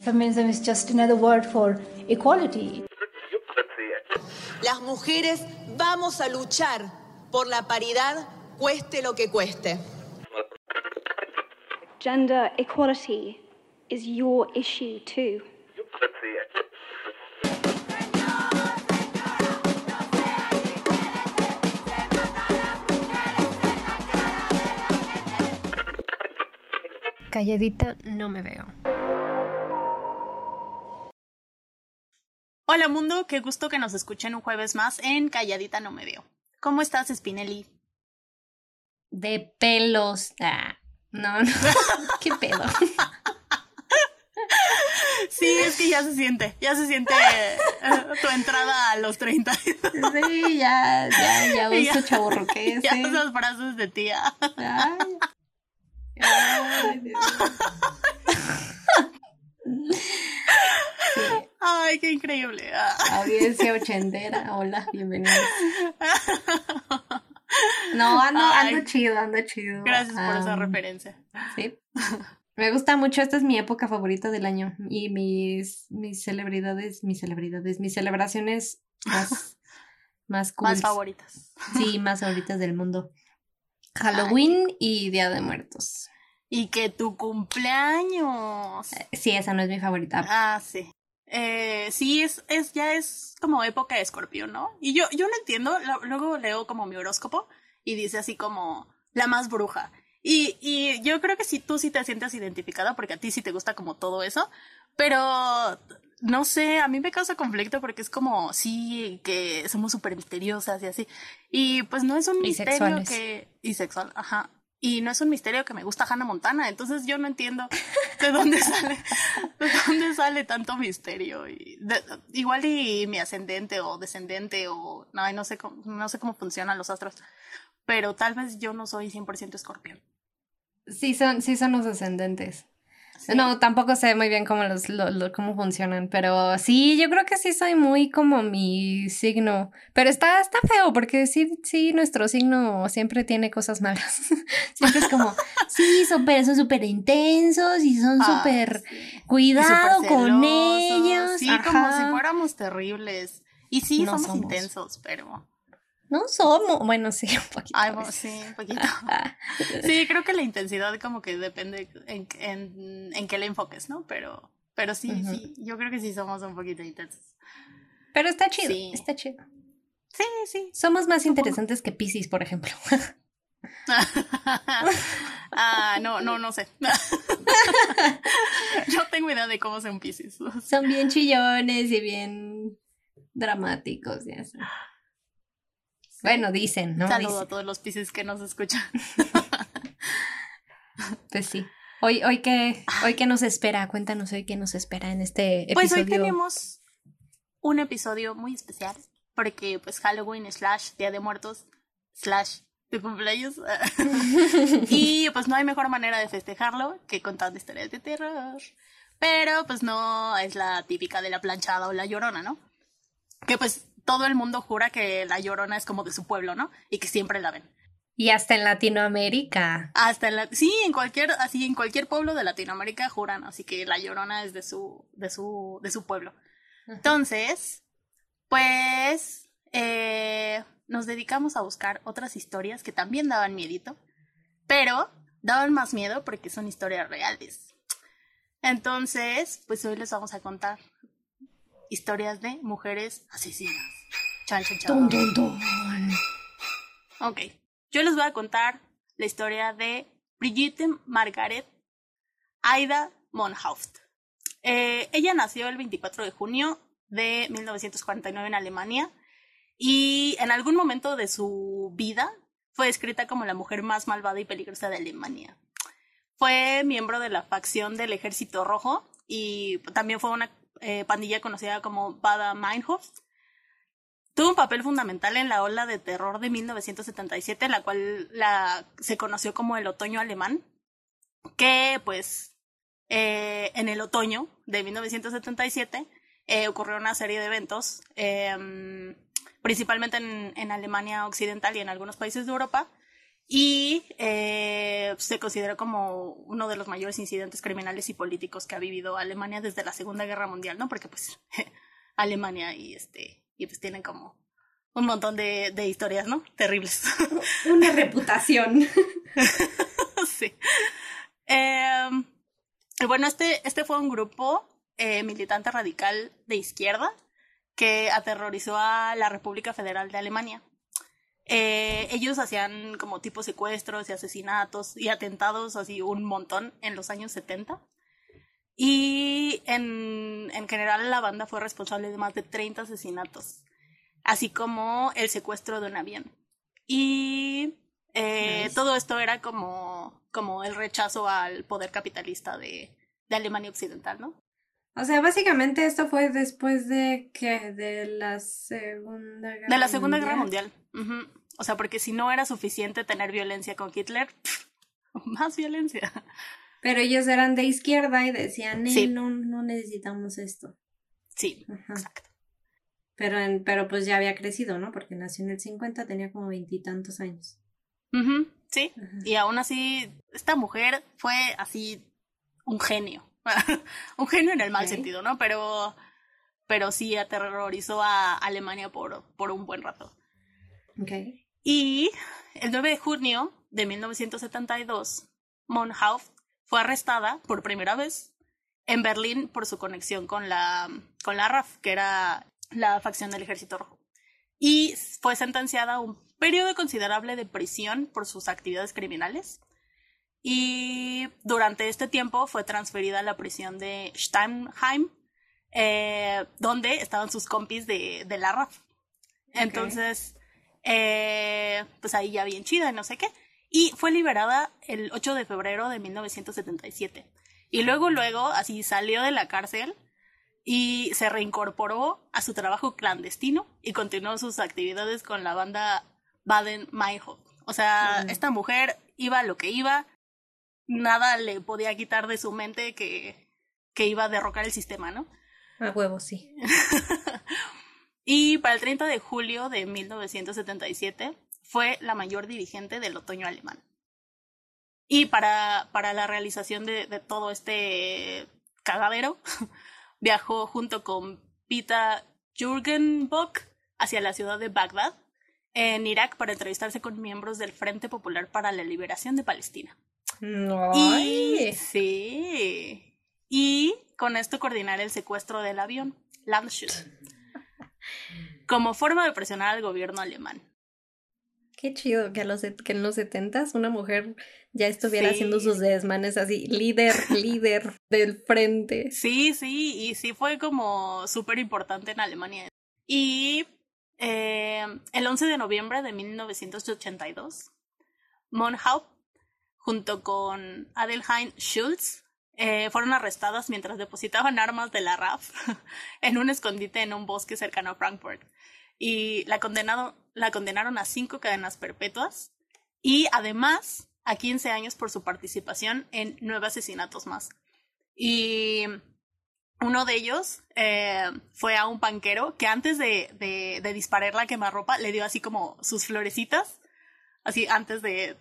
Feminism is just another word for equality. Las mujeres vamos a luchar por la paridad, cueste lo que cueste. Gender equality is your issue too. Calladita no me veo. Hola mundo, qué gusto que nos escuchen un jueves más en Calladita no me veo. ¿Cómo estás, Spinelli? De pelos. Ah, no, no. ¿Qué pedo? Sí, es que ya se siente, ya se siente eh, tu entrada a los 30. Sí, ya, ya, ya uso chaburroqués. Ya esas frases de tía. Ay. Ay, Dios. Sí, Ay, qué increíble. Ah. audiencia ochentera. Hola, bienvenidos. No, ando, ando chido, ando chido. Gracias por esa referencia. Sí. Me gusta mucho, esta es mi época favorita del año y mis, mis celebridades, mis celebridades, mis celebraciones más, más cool. Más favoritas. Sí, más favoritas del mundo. Halloween y Día de Muertos. Y que tu cumpleaños. Sí, esa no es mi favorita. Ah, sí. Eh, sí, es, es, ya es como época de escorpio, ¿no? Y yo, yo no entiendo, lo- luego leo como mi horóscopo y dice así como la más bruja. Y, y yo creo que sí, tú sí te sientes identificada porque a ti sí te gusta como todo eso, pero no sé, a mí me causa conflicto porque es como, sí, que somos súper misteriosas y así. Y pues no es un Y misterio sexuales. que... Y sexual, ajá. Y no es un misterio que me gusta Hannah Montana, entonces yo no entiendo de dónde sale, de dónde sale tanto misterio. Y de- igual y mi ascendente o descendente o no, no sé cómo, no sé cómo funcionan los astros, pero tal vez yo no soy 100% escorpión. Sí son, sí son los ascendentes. Sí. No, tampoco sé muy bien cómo los, lo- lo- cómo funcionan, pero sí, yo creo que sí soy muy como mi signo. Pero está, está feo, porque sí, sí, nuestro signo siempre tiene cosas malas. siempre es como, sí, súper, son súper intensos y son Ah, súper sí. Cuidado súper con ellos. Sí, como si fuéramos terribles. Y sí, No somos, somos. intensos, pero... No somos, bueno, sí, un poquito. Sí, un poquito. Sí, creo que la intensidad como que depende en, en, en qué le enfoques, ¿no? Pero, pero sí, sí, yo creo que sí somos un poquito intensos. Pero está chido, Sí. está chido. Sí, sí. Somos más interesantes que Pisces, por ejemplo. ah, no, no, no sé. Yo tengo idea de cómo son Pisces. Son bien chillones y bien dramáticos y así. Bueno, dicen, ¿no? Saludo a Dicen. todos los Pisces que nos escuchan. Pues sí. Hoy, hoy qué, hoy qué nos espera, cuéntanos hoy qué nos espera en este episodio. Pues hoy tenemos un episodio muy especial porque pues Halloween slash Día de Muertos slash tu cumpleaños y pues no hay mejor manera de festejarlo que contando historias de terror. Pero pues no es la típica de la planchada o la llorona, ¿no? Que pues todo el mundo jura que la llorona es como de su pueblo, ¿no? Y que siempre la ven. Y hasta en Latinoamérica. Hasta en la, sí, en cualquier, así en cualquier pueblo de Latinoamérica juran, así que la llorona es de su, de su, de su pueblo. Entonces, pues, eh, nos dedicamos a buscar otras historias que también daban miedito, pero daban más miedo porque son historias reales. Entonces, pues hoy les vamos a contar historias de mujeres asesinas. Chan, chan, chan. Dun, dun, dun. Ok, yo les voy a contar la historia de Brigitte Margaret Aida Monhauft. Eh, ella nació el 24 de junio de 1949 en Alemania y en algún momento de su vida fue descrita como la mujer más malvada y peligrosa de Alemania. Fue miembro de la facción del Ejército Rojo y también fue una eh, pandilla conocida como Bada Meinhof. Tuvo un papel fundamental en la ola de terror de 1977, la cual se conoció como el otoño alemán, que pues eh, en el otoño de 1977 eh, ocurrió una serie de eventos, eh, principalmente en, en Alemania Occidental y en algunos países de Europa, y eh, se consideró como uno de los mayores incidentes criminales y políticos que ha vivido Alemania desde la Segunda Guerra Mundial, ¿no? Porque pues Alemania y este y pues tienen como un montón de, de historias, ¿no? Terribles. Una reputación. sí. Eh, bueno, este, este fue un grupo eh, militante radical de izquierda que aterrorizó a la República Federal de Alemania. Eh, ellos hacían como tipo secuestros y asesinatos y atentados así un montón en los años 70. Y en, en general la banda fue responsable de más de 30 asesinatos, así como el secuestro de un avión. Y eh, todo esto era como, como el rechazo al poder capitalista de, de Alemania Occidental, ¿no? O sea, básicamente esto fue después de que de la Segunda Guerra De la Segunda Guerra Mundial. O sea, porque si no era suficiente tener violencia con Hitler, pff, más violencia. Pero ellos eran de izquierda y decían, "Eh, Sí. no, no necesitamos esto. Sí, Ajá. exacto. Pero, en- pero pues ya había crecido, ¿no? Porque nació en el 50, tenía como veintitantos años. Sí, Ajá. y aún así, esta mujer fue así un genio. un genio en el mal sentido, ¿no? Pero, pero sí aterrorizó a Alemania por, por un buen rato. Ok. Y el 9 de junio de 1972, Monhauf fue arrestada por primera vez en Berlín por su conexión con la, con la RAF, que era la facción del Ejército Rojo. Y fue sentenciada a un periodo considerable de prisión por sus actividades criminales. Y durante este tiempo fue transferida a la prisión de Steinheim, eh, donde estaban sus compis de, de la RAF. Entonces, eh, pues ahí ya bien chida, no sé qué. Y fue liberada el 8 de febrero de 1977. Y luego, luego, así salió de la cárcel y se reincorporó a su trabajo clandestino y continuó sus actividades con la banda Baden-Meinhof. O sea, Mm. esta mujer iba a lo que iba, nada le podía quitar de su mente que, que iba a derrocar el sistema, ¿no? A huevo, sí. Y para el 30 de julio de 1977 fue la mayor dirigente del otoño alemán. Y para, para la realización de, de todo este cagadero, viajó junto con Pita Jürgenbock hacia la ciudad de Bagdad, en Irak, para entrevistarse con miembros del Frente Popular para la Liberación de Palestina. Y Ay. sí. Y con esto coordinar el secuestro del avión, Landshut, como forma de presionar al gobierno alemán. Qué chido que, a los, que en los setentas una mujer ya estuviera Sí. haciendo sus desmanes así, líder, líder del frente. Sí, sí, y sí fue como súper importante en Alemania. Y eh, el 11 de noviembre de 1982, Monhaupt, junto con Adelheid Schulz, eh, fueron arrestadas mientras depositaban armas de la RAF en un escondite en un bosque cercano a Frankfurt. Y la, condenado, la condenaron a cinco cadenas perpetuas y además a 15 años por su participación en nueve asesinatos más. Y uno de ellos eh, fue a un panquero que antes de, de, de disparar la quemarropa le dio así como sus florecitas, así antes de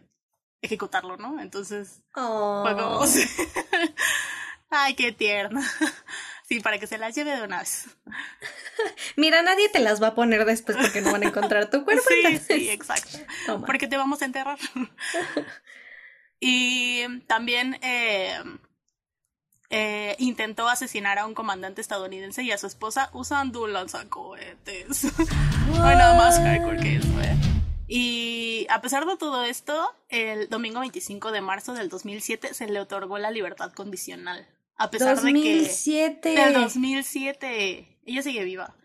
ejecutarlo, ¿no? Entonces Oh. fue como... Ay, qué tierna. Sí, para que se las lleve de una vez. Mira, nadie te las va a poner después porque no van a encontrar tu cuerpo. Sí, entonces, sí, exacto. toma. Porque te vamos a enterrar. y también eh, eh, intentó asesinar a un comandante estadounidense y a su esposa usando un lanzacohetes. no hay nada más hardcore que eso, ¿eh? Y a pesar de todo esto, el domingo 25 de marzo del 2007 se le otorgó la libertad condicional. A pesar de que... 2007. Del 2007. Ella sigue viva.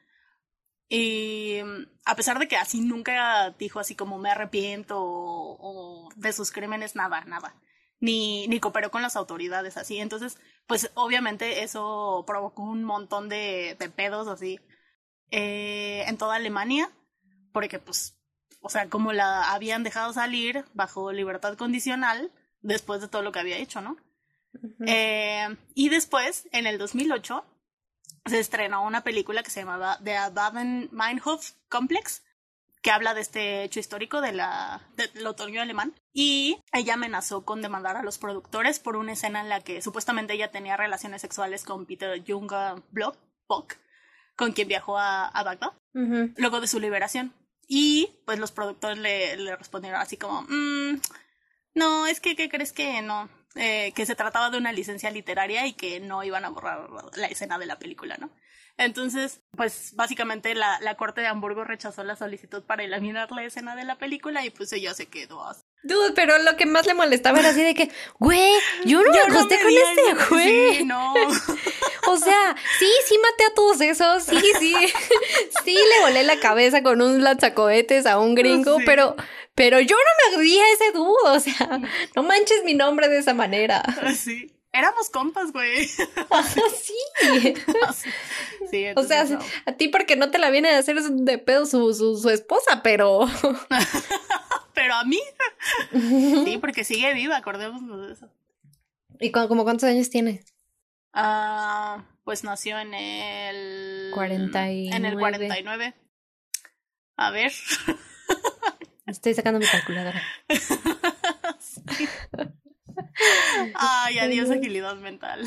Y mm, a pesar de que así nunca dijo así como me arrepiento o, o de sus crímenes, nada, nada. Ni, ni cooperó con las autoridades así. Entonces, pues obviamente eso provocó un montón de, de pedos así eh, en toda Alemania. Porque pues, o sea, como la habían dejado salir bajo libertad condicional después de todo lo que había hecho, ¿no? Eh, y después, en el 2008, se estrenó una película que se llamaba The Baden-Meinhof Complex, que habla de este hecho histórico de la, del otoño alemán. Y ella amenazó con demandar a los productores por una escena en la que supuestamente ella tenía relaciones sexuales con Peter Junga Block, con quien viajó a, a Bagdad, luego de su liberación. Y pues los productores le, le respondieron así como, mm, no, es que, ¿qué crees que no? Eh, que se trataba de una licencia literaria y que no iban a borrar la escena de la película, ¿no? Entonces, pues básicamente la, la corte de Hamburgo rechazó la solicitud para eliminar la escena de la película y pues ella se quedó así. Dude, pero lo que más le molestaba era así de que, güey, yo no me acosté con este güey. Sí, no. o sea, sí, sí maté a todos esos, sí, sí. sí le volé la cabeza con un lanzacohetes a un gringo, Sí. pero, pero yo no me agredí a ese dude, o sea, no manches mi nombre de esa manera. Sí. Éramos compas, güey. sí. Sí, O sea, no. a ti porque no te la viene a hacer de pedo su, su, su esposa, pero... Pero a mí. Sí, porque sigue viva, acordémonos de eso. ¿Y cu- como cuántos años tiene? Ah, pues nació en el. 49. En el 49. A ver. Estoy sacando mi calculadora. Ay, adiós, agilidad mental.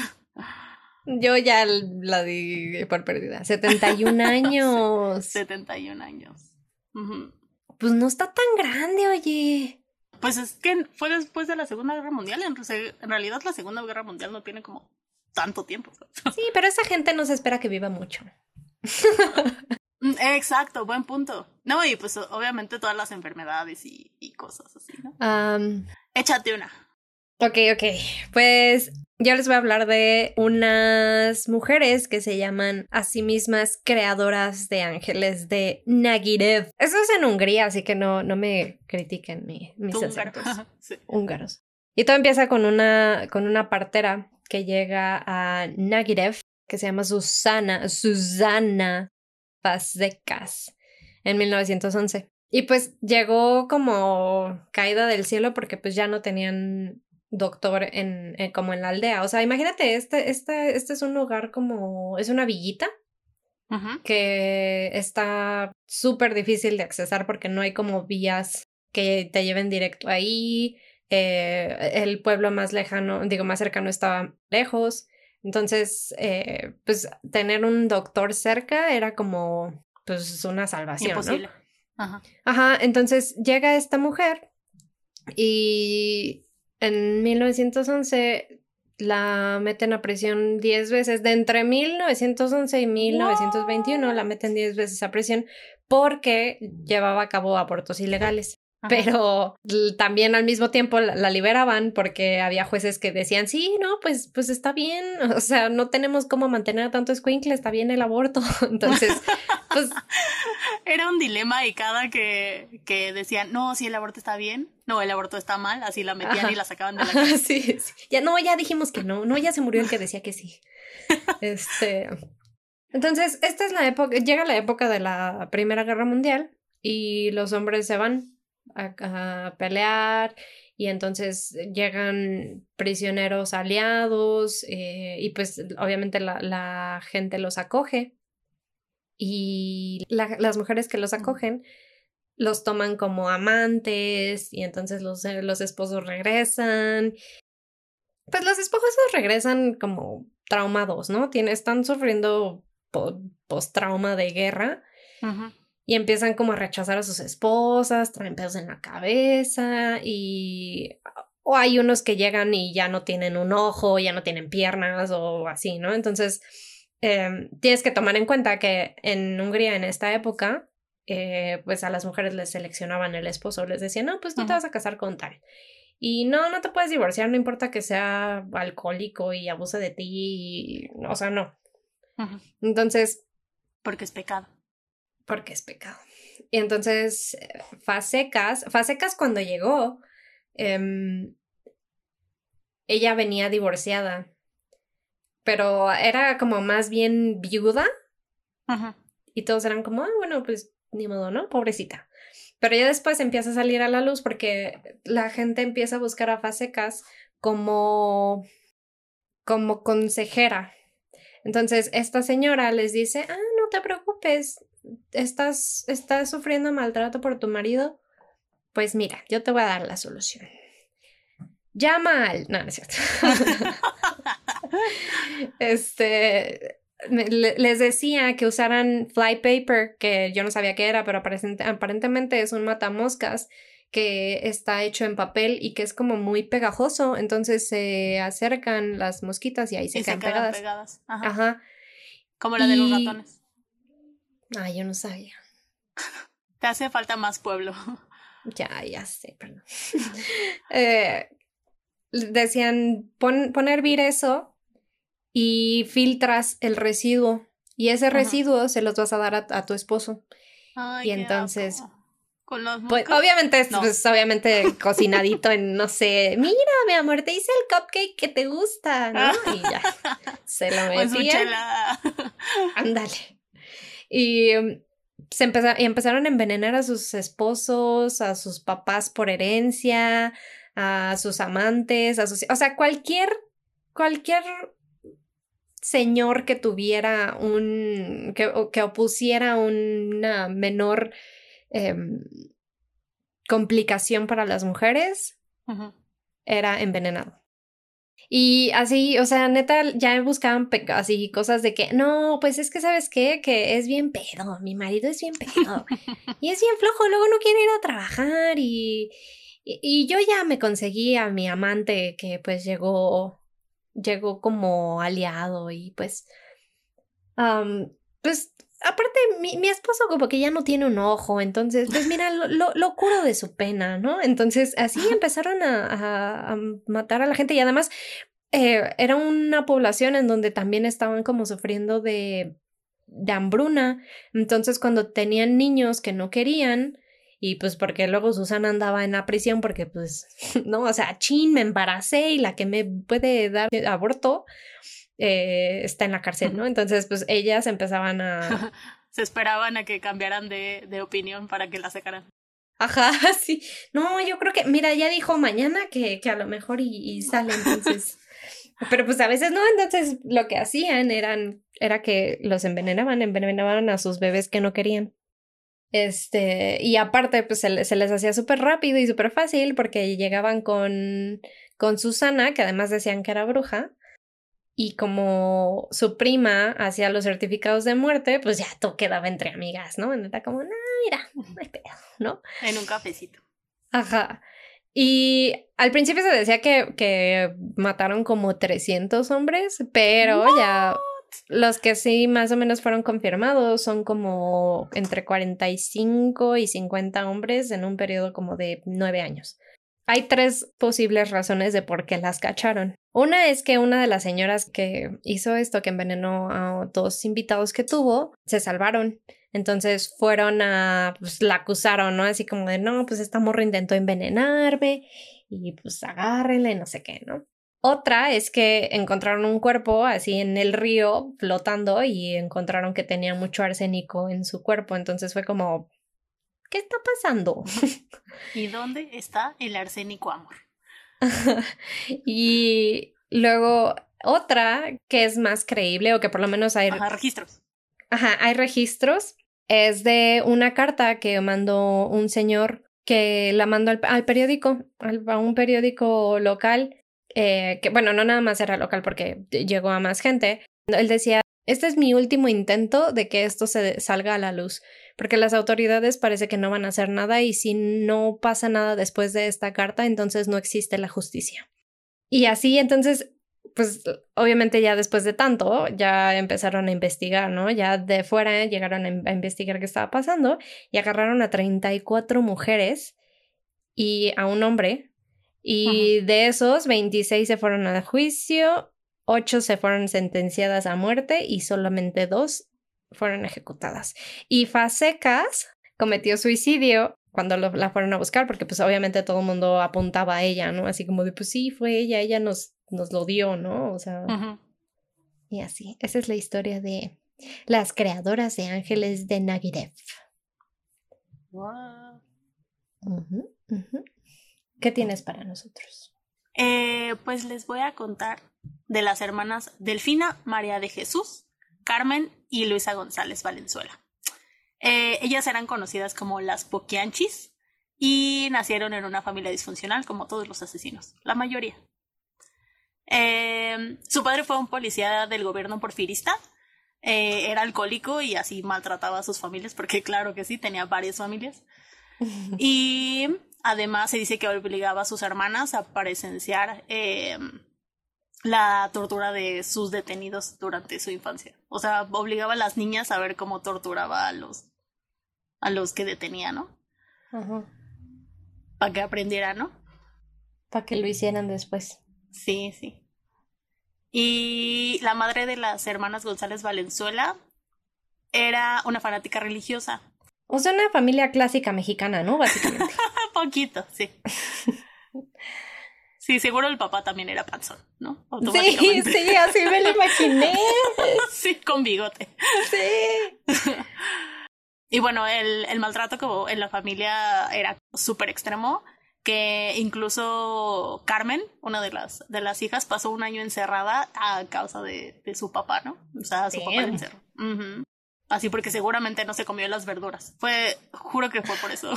Yo ya la di por perdida. 71 años. 71 años. Ujú. Pues no está tan grande, oye. Pues es que fue después de la Segunda Guerra Mundial. En realidad, la Segunda Guerra Mundial no tiene como tanto tiempo. Sí, pero esa gente no se espera que viva mucho. Mm, Exacto, buen punto. No, y pues obviamente todas las enfermedades y, y cosas así, ¿no? Am, Échate una. ok, ok. Pues yo les voy a hablar de unas mujeres que se llaman a sí mismas creadoras de ángeles de Nagirev. Eso es en Hungría, así que no, no me critiquen mi- mis húngaro. acentos. Sí. húngaros. Y todo empieza con una, con una partera que llega a Nagirev, que se llama Susana, Susana Fazekas, en 1911. Y pues llegó como caída del cielo porque pues ya no tenían doctor en, en- como en la aldea. O sea, imagínate, este, este, este es un lugar como, es una villita que está súper difícil de accesar porque no hay como vías que te lleven directo ahí. Eh, el pueblo más lejano, digo, más cercano estaba lejos. Entonces, eh, pues tener un doctor cerca era como, pues, una salvación. ¿no? Imposible. Ajá. Ajá, entonces llega esta mujer y en 1911 la meten a prisión 10 veces. De entre 1911 y 1921 la meten 10 veces a prisión porque llevaba a cabo abortos ilegales. Ajá. Pero también al mismo tiempo la, la liberaban porque había jueces que decían, sí, no, pues, pues está bien, o sea, no tenemos cómo mantener a tanto escuincle, está bien el aborto. Entonces, pues Era un dilema y cada que, que decían, no, si el aborto está bien, no, el aborto está mal, así la metían Ajá. y la sacaban de la casa. sí, sí. Ya no, ya dijimos que no. No, ya se murió el que decía que sí. Este. Entonces, esta es la época. Llega la época de la Primera Guerra Mundial y los hombres se van a, a pelear y entonces llegan prisioneros aliados eh, y pues obviamente la, la gente los acoge y la- las mujeres que los acogen los toman como amantes y entonces los, eh, los esposos regresan. Pues los esposos regresan como traumados, ¿no? Tienen, están sufriendo po- post-trauma de guerra Ujú. Y empiezan como a rechazar a sus esposas, traen pedos en la cabeza y... O hay unos que llegan y ya no tienen un ojo, ya no tienen piernas o así, ¿no? Entonces, eh, tienes que tomar en cuenta que en Hungría en esta época, eh, pues a las mujeres les seleccionaban el esposo, les decían, no, pues tú te vas a casar con tal. Y no, no te puedes divorciar, no importa que sea alcohólico y abuse de ti, y- o sea, no. Entonces, Porque es pecado. Porque es pecado. Y entonces, Fasecas, Fasecas cuando llegó, em, ella venía divorciada, pero era como más bien viuda y todos eran como, ah, bueno, pues ni modo, ¿no? Pobrecita. Pero ya después empieza a salir a la luz porque la gente empieza a buscar a Fasecas como, como consejera. Entonces, esta señora les dice, ah, no te preocupes, estás, estás sufriendo maltrato por tu marido, pues mira, yo te voy a dar la solución. Llama al... No, no es cierto. este, les decía que usaran flypaper, que yo no sabía qué era, pero aparentemente es un matamoscas que está hecho en papel y que es como muy pegajoso, entonces se acercan las mosquitas y ahí se, quedan, pegadas. Ajá. Como la de los ratones. Ah, yo no sabía. Te hace falta más pueblo. Ya, ya sé, perdón. eh, decían, pon, pon a hervir eso y filtras el residuo. Y ese residuo se los vas a dar a, tu esposo. y entonces. Con los pues, obviamente, pues, obviamente cocinadito en, no sé, mira, mi amor, te hice el cupcake que te gusta, ¿no? Y ya, se lo metía. Ándale. Y um, se y empezaron a envenenar a sus esposos, a sus papás por herencia, a sus amantes, a sus... O sea, cualquier, cualquier señor que tuviera un... que, que opusiera una menor em, complicación para las mujeres, era envenenado. Y así, o sea, neta, ya buscaban así cosas de que, no, pues es que, ¿sabes qué? Que es bien pedo, mi marido es bien pedo. y es bien flojo, luego no quiere ir a trabajar y, y, yo ya me conseguí a mi amante que pues llegó, llegó como aliado y pues, pues aparte mi, mi, esposo como que ya no tiene un ojo, entonces pues mira, lo, lo, curo de su pena, ¿no? Entonces así empezaron a, a, matar a la gente y además eh, era una población en donde también estaban como sufriendo de, de hambruna, entonces cuando tenían niños que no querían, y pues porque luego Susana andaba en la prisión porque pues, no, o sea, chin, me embaracé y la que me puede dar aborto eh, está en la cárcel, ¿no? Entonces pues ellas empezaban a... Se esperaban a que cambiaran de, de opinión para que la sacaran. Ajá, sí. No, yo creo que, mira, ya dijo mañana que, que a lo mejor y, y sale, entonces. Pero pues a veces no, entonces lo que hacían eran, era que los envenenaban, envenenaban a sus bebés que no querían. Este, y aparte, pues se, les hacía súper rápido y súper fácil porque llegaban con, con Susana, que además decían que era bruja, y como su prima hacía los certificados de muerte, pues ya todo quedaba entre amigas, ¿no? Era como, no, mira, no hay pedo, ¿no? En un cafecito. Ajá. Y al principio se decía que, que mataron como 300 hombres, pero ya los que sí más o menos fueron confirmados son como entre 45 y 50 hombres en un periodo como de nueve años. Hay tres posibles razones de por qué las cacharon. Una es que una de las señoras que hizo esto, que envenenó a dos invitados que tuvo, se salvaron. Entonces fueron a, pues la acusaron, ¿no? Así como de, no, pues esta morra intentó envenenarme y pues agárrenle, no sé qué, ¿no? Otra es que encontraron un cuerpo así en el río flotando y encontraron que tenía mucho arsénico en su cuerpo. Entonces fue como, ¿qué está pasando? ¿Y dónde está el arsénico amor? y luego otra que es más creíble o que por lo menos hay registros. Ajá, hay registros. Es de una carta que mandó un señor que la mandó al, periódico, a un periódico local eh, que bueno, no nada más era local porque llegó a más gente, él decía, este es mi último intento de que esto se salga a la luz, porque las autoridades parece que no van a hacer nada y si no pasa nada después de esta carta, entonces no existe la justicia. Y así entonces, pues obviamente ya después de tanto, ya empezaron a investigar, ¿no? Ya de fuera llegaron a, investigar qué estaba pasando y agarraron a 34 mujeres y a un hombre y de esos, 26 se fueron a juicio, 8 se fueron sentenciadas a muerte y solamente 2 fueron ejecutadas. Y Fasecas cometió suicidio cuando la fueron a buscar, porque pues obviamente todo el mundo apuntaba a ella, ¿no? Así como de, pues sí, fue ella, ella nos, nos lo dio, ¿no? O sea... Y así, esa es la historia de las creadoras de ángeles de Nagirev. Wow. ¿Qué tienes para nosotros? Eh, pues les voy a contar de las hermanas Delfina, María de Jesús, Carmen y Luisa González Valenzuela. Eh, ellas eran conocidas como las Poquianchis y nacieron en una familia disfuncional, como todos los asesinos, la mayoría. Eh, su padre fue un policía del gobierno porfirista, eh, era alcohólico y así maltrataba a sus familias, porque claro que sí, tenía varias familias. Y además se dice que obligaba a sus hermanas a presenciar eh, la tortura de sus detenidos durante su infancia. O sea, obligaba a las niñas a ver cómo torturaba a los, a los que detenía, ¿no? Para que aprendiera, ¿no? Para que lo hicieran después. Sí, sí. Y la madre de las hermanas González Valenzuela era una fanática religiosa. O sea, una familia clásica mexicana, ¿no? Básicamente. Poquito, sí. Sí, seguro el papá también era panzón, ¿no? Sí, sí, así me lo imaginé. sí, con bigote. Sí. y bueno, el, el maltrato como en la familia era súper extremo que incluso Carmen, una de las, de las hijas, pasó un año encerrada a causa de, de su papá, ¿no? O sea, su papá encerró. Así porque seguramente no se comió las verduras. Fue, juro que fue por eso.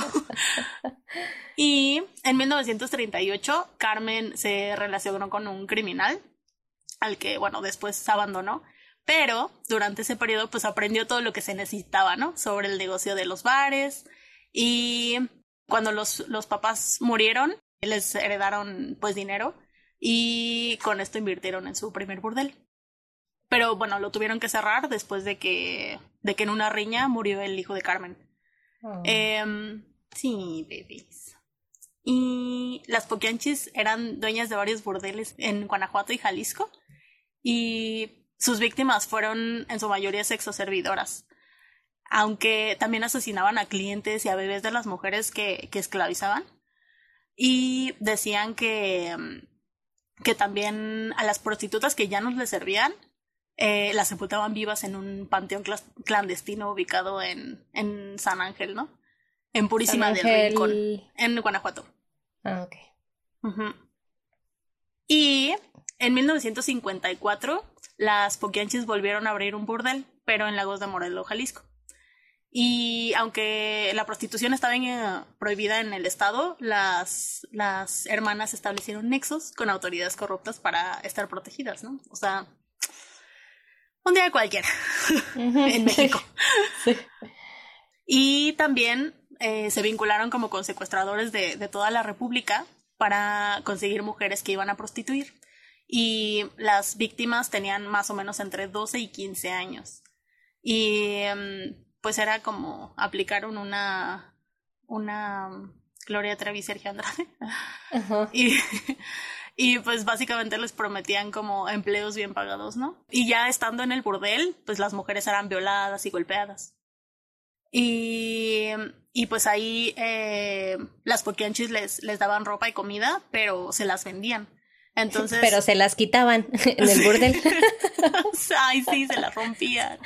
y en 1938, Carmen se relacionó con un criminal al que, bueno, después se abandonó. Pero durante ese periodo, pues aprendió todo lo que se necesitaba, ¿no? Sobre el negocio de los bares y cuando los, los papás murieron, les heredaron pues dinero y con esto invirtieron en su primer burdel. Pero bueno, lo tuvieron que cerrar después de que, de que en una riña murió el hijo de Carmen. Oh. Em, sí, babies. Y las Poquianchis eran dueñas de varios burdeles en Guanajuato y Jalisco. Y sus víctimas fueron en su mayoría sexoservidoras aunque también asesinaban a clientes y a bebés de las mujeres que, que esclavizaban. Y decían que, mm, que también a las prostitutas que ya no les servían, eh, las sepultaban vivas en un panteón clandestino ubicado en, en San Ángel, ¿no? En Purísima del Rincón, en Guanajuato. Ah, ok. Y en 1954, las Poquianchis volvieron a abrir un burdel, pero en Lagos de Morelos, Jalisco. Y aunque la prostitución estaba eh, prohibida en el Estado, las, las hermanas establecieron nexos con autoridades corruptas para estar protegidas, ¿no? O sea, un día cualquiera en México. Y también eh, se vincularon como con secuestradores de, de toda la República para conseguir mujeres que iban a prostituir. Y las víctimas tenían más o menos entre 12 y 15 años. Y em, pues era como aplicaron una, una Gloria Trevi Sergio Andrade. Y, y pues básicamente les prometían como empleos bien pagados, ¿no? Y ya estando en el burdel, pues las mujeres eran violadas y golpeadas. Y, y pues ahí eh, las poquianchis les, les daban ropa y comida, pero se las vendían. Entonces. Pero se las quitaban en el burdel. Ay, sí, se las rompían.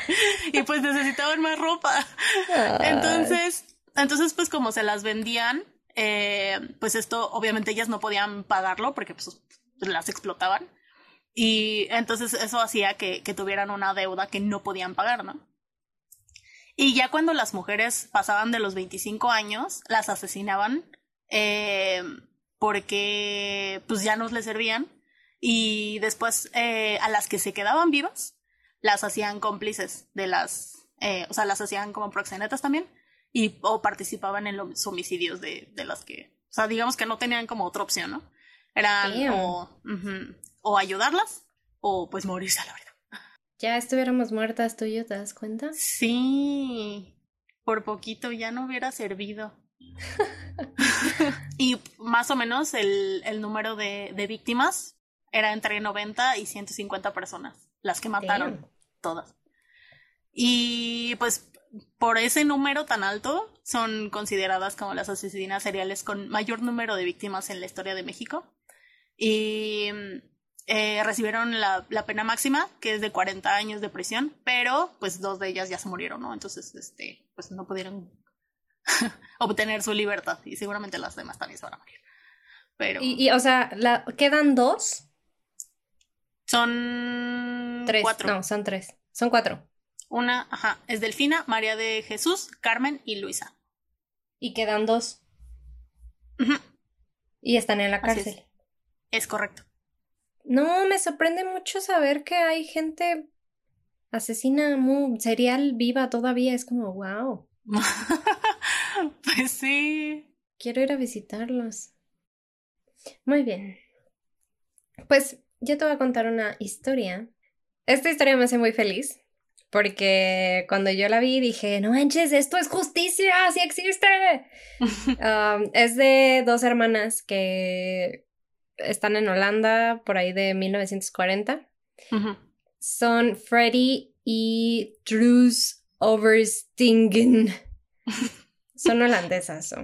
Y pues necesitaban más ropa. Entonces, entonces, pues como se las vendían, eh, pues esto, obviamente ellas no podían pagarlo porque pues las explotaban. Y entonces eso hacía que, tuvieran una deuda que no podían pagar, ¿no? Y ya cuando las mujeres pasaban de los 25 años, las asesinaban. Eh, porque pues ya no les servían y después eh, a las que se quedaban vivas las hacían cómplices de las, o sea, las hacían como proxenetas también y o participaban en los homicidios de, de las que, o sea, digamos que no tenían como otra opción, ¿no? Eran o, o ayudarlas o pues morirse a la verdad. Ya estuviéramos muertas tú y yo, ¿te das cuenta? Sí, por poquito ya no hubiera servido. y más o menos el, el número de, de, víctimas era entre 90 y 150 personas, las que mataron, todas. Y pues por ese número tan alto son consideradas como las asesinas seriales con mayor número de víctimas en la historia de México. Y eh, recibieron la, la, pena máxima, que es de 40 años de prisión, pero pues dos de ellas ya se murieron, ¿no? Entonces, este, pues no pudieron obtener su libertad y seguramente las demás también se van a morir. Pero... Y, o sea, la, ¿quedan dos? Son tres. cuatro. No, son tres. Son cuatro. Una, ajá, es Delfina, María de Jesús, Carmen y Luisa. Y quedan dos. Ujú, Y están en la Así es. cárcel. Es correcto. No, me sorprende mucho saber que hay gente asesina muy serial viva todavía. Es como, wow, pues sí. quiero ir a visitarlos. Muy bien. Pues yo te voy a contar una historia. Esta historia me hace muy feliz porque cuando yo la vi dije, no manches, esto es justicia, sí existe. Um, es de dos hermanas que están en Holanda por ahí de 1940. Ujú. Son Freddy y Truus Overstingen. Son holandesas. so,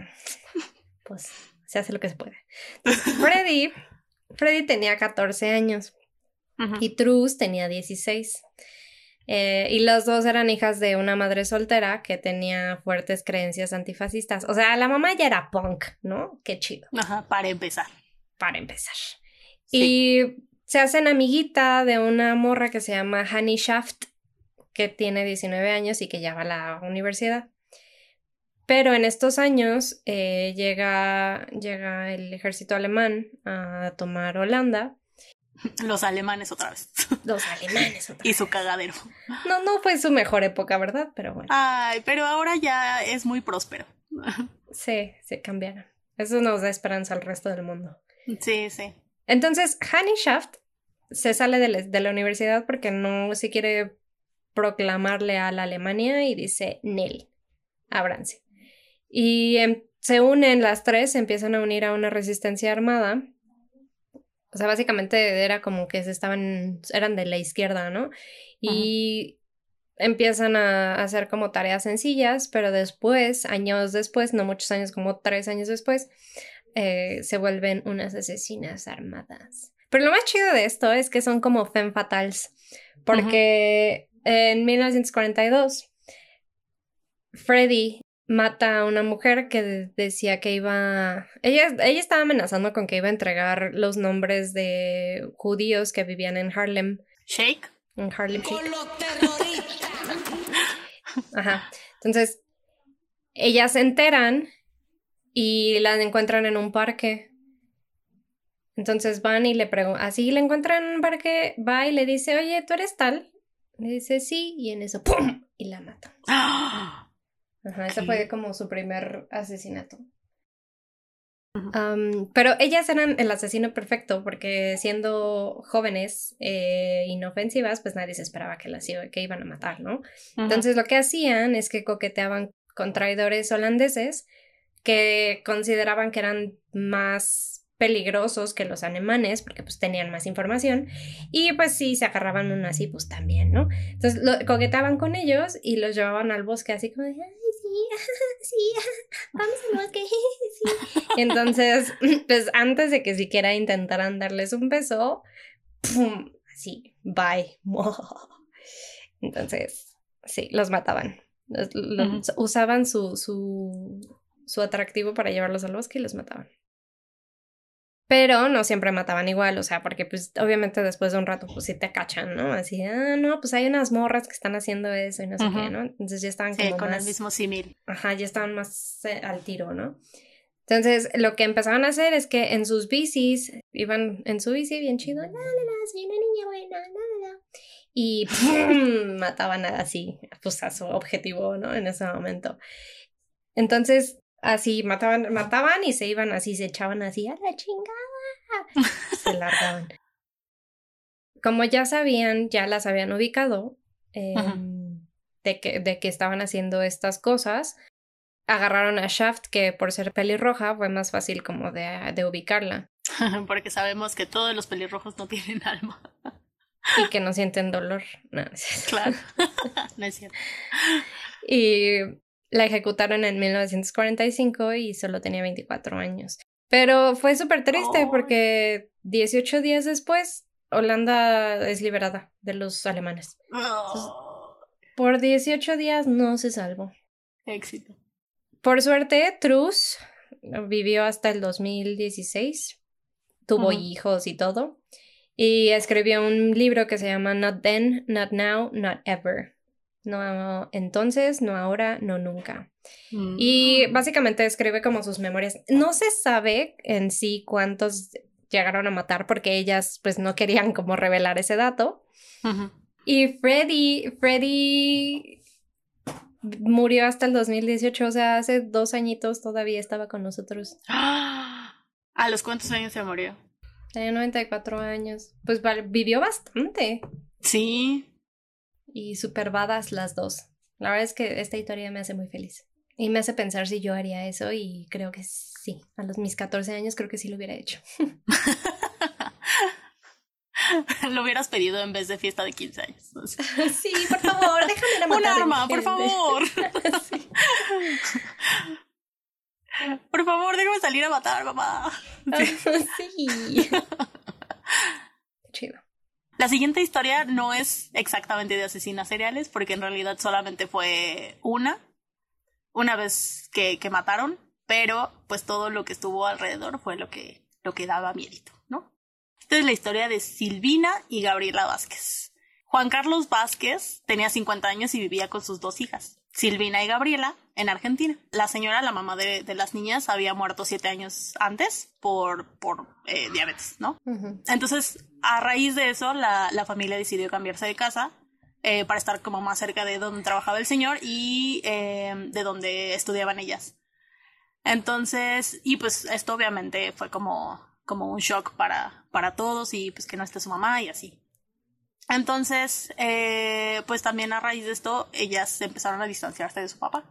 Pues se hace lo que se puede. Entonces, Freddy, Freddy tenía 14 años y Truus tenía 16. Eh, y las dos eran hijas de una madre soltera que tenía fuertes creencias antifascistas. O sea, la mamá ya era punk, ¿no? Qué chido Ajá, para empezar. para empezar. Sí. Y se hacen amiguita de una morra que se llama Honey Shaft, que tiene 19 años y que ya va a la universidad. Pero en estos años eh, llega, llega el ejército alemán a tomar Holanda. Los alemanes otra vez. Los alemanes otra y vez. su cagadero. No, no fue su mejor época, ¿verdad? Pero bueno, Ay, pero ahora ya es muy próspero. sí, se cambiaron. Eso nos da esperanza al resto del mundo. Sí, sí. Entonces, Honey Shaft se sale de la, de la universidad porque no se quiere proclamarle a la Alemania y dice, Nel, ábranse. Y em, se unen las tres, se empiezan a unir a una resistencia armada. O sea, básicamente era como que se estaban, eran de la izquierda, ¿no? Y empiezan a hacer como tareas sencillas, pero después, años después, no muchos años, como tres años después, eh, se vuelven unas asesinas armadas. Pero lo más chido de esto es que son como femme fatales, porque en 1942 Freddy mata a una mujer que de- decía que iba... Ella, ella estaba amenazando con que iba a entregar los nombres de judíos que vivían en Harlem, Shake. en Harlem Shake. Ajá. Entonces, ellas se enteran y la encuentran en un parque. Entonces van y le preguntan, así la encuentran en un parque, va y le dice, oye, ¿tú eres tal? Le dice, sí, y en eso, ¡pum! Y la matan. ¡Ah! Ajá, ese fue como su primer asesinato. Pero ellas eran el asesino perfecto porque siendo jóvenes e inofensivas, pues nadie se esperaba que las iba- que iban a matar, ¿no? Entonces lo que hacían es que coqueteaban con traidores holandeses que consideraban que eran más peligrosos que los alemanes porque pues tenían más información y pues si se agarraban uno así pues también, ¿no? Entonces lo, coqueteaban con ellos y los llevaban al bosque así como de, ay sí, sí, vamos al bosque, sí. Y entonces pues antes de que siquiera intentaran darles un beso, ¡pum! así, bye. Entonces, sí, los mataban. Los- los- Usaban su, su, su atractivo para llevarlos al bosque y los mataban. Pero no siempre mataban igual, o sea, porque pues obviamente después de un rato pues sí te cachan, ¿no? Así, ah, no, pues hay unas morras que están haciendo eso y no sé qué, ¿no? Entonces ya estaban Sí, como con más... el mismo símil. Ajá, ya estaban más eh, al tiro, ¿no? Entonces, lo que empezaban a hacer es que en sus bicis, iban en su bici bien chido, la, la, la, soy una niña buena, la, la, la. Y ¡pum! mataban así, pues a su objetivo, ¿no? En ese momento. Entonces, así, mataban, mataban y se iban así, se echaban así, a la chingada. Se largaban. Como ya sabían, ya las habían ubicado, eh, Ajá. de, que, de que estaban haciendo estas cosas, agarraron a Shaft, que por ser pelirroja fue más fácil como de, de ubicarla Porque sabemos que todos los pelirrojos no tienen alma. y que no sienten dolor. No, no es cierto. Claro. no es cierto. Y la ejecutaron en 1945 y solo tenía 24 años. Pero fue súper triste porque 18 días después Holanda es liberada de los alemanes. Por 18 días no se salvó. éxito. Por suerte, Truss vivió hasta el 2016, tuvo hijos y todo, y escribió un libro que se llama Not Then, Not Now, Not Ever. No entonces, no ahora, no nunca. Mm. Y básicamente describe como sus memorias. No se sabe en sí cuántos llegaron a matar porque ellas pues no querían como revelar ese dato. Y Freddy, Freddy murió hasta el 2018, o sea, hace dos añitos todavía estaba con nosotros. ¿A los cuántos años se murió? Tenía 94 años. Pues vivió bastante. Sí. Y super badass las dos. La verdad es que esta historia me hace muy feliz. Y me hace pensar si yo haría eso y creo que sí. A los mis 14 años creo que sí lo hubiera hecho. Lo hubieras pedido en vez de fiesta de 15 años. sí, por favor, déjame ir a Un arma, por favor. Sí. Por favor, déjame salir a matar, mamá. sí. Chido. La siguiente historia no es exactamente de asesinas seriales, porque en realidad solamente fue una, una vez que, que mataron, pero pues todo lo que estuvo alrededor fue lo que, lo que daba miedito, ¿no? Esta es la historia de Silvina y Gabriela Vázquez. Juan Carlos Vázquez tenía 50 años y vivía con sus dos hijas, Silvina y Gabriela, en Argentina. La señora, la mamá de, de las niñas, había muerto siete años antes por, por eh, diabetes, ¿no? Entonces, a raíz de eso, la, la familia decidió cambiarse de casa eh, para estar como más cerca de donde trabajaba el señor y eh, de donde estudiaban ellas. Entonces, y pues esto obviamente fue como, como un shock para, para todos y pues que no esté su mamá y así. Entonces, eh, pues también a raíz de esto, ellas empezaron a distanciarse de su papá.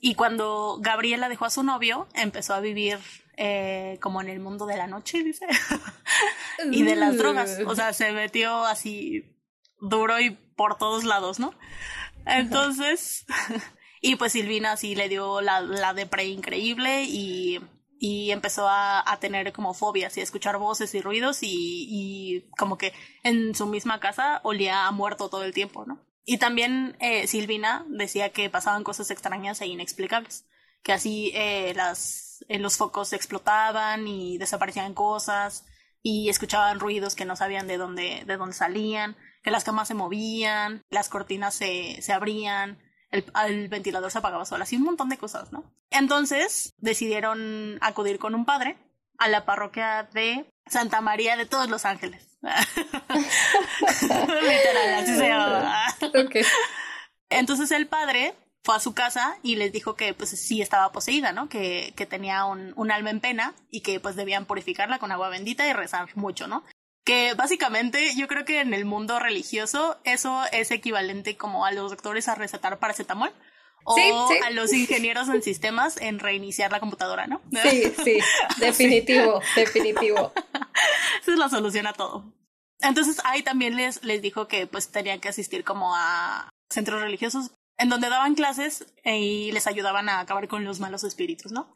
Y cuando Gabriela dejó a su novio, empezó a vivir eh, como en el mundo de la noche, dice. y de las drogas. O sea, se metió así duro y por todos lados, ¿no? Entonces, y pues Silvina sí le dio la, la depre increíble y, y empezó a, a tener como fobias y a escuchar voces y ruidos y, y como que en su misma casa olía a muerto todo el tiempo, ¿no? Y también eh, Silvina decía que pasaban cosas extrañas e inexplicables, que así eh, las, eh, los focos explotaban y desaparecían cosas y escuchaban ruidos que no sabían de dónde, de dónde salían, que las camas se movían, las cortinas se, se abrían, el, el ventilador se apagaba sola, así un montón de cosas, ¿no? Entonces decidieron acudir con un padre a la parroquia de Santa María de todos los ángeles. Literal, así se. Entonces el padre fue a su casa y les dijo que pues sí estaba poseída, ¿no? Que, que tenía un, un alma en pena y que pues debían purificarla con agua bendita y rezar mucho, ¿no? Que básicamente yo creo que en el mundo religioso eso es equivalente como a los doctores a recetar paracetamol o Sí, sí. a los ingenieros en sistemas en reiniciar la computadora, ¿no? Sí, sí, definitivo, definitivo. Esa es la solución a todo. Entonces ahí también les, les dijo que pues tenían que asistir como a centros religiosos en donde daban clases eh, y les ayudaban a acabar con los malos espíritus, ¿no?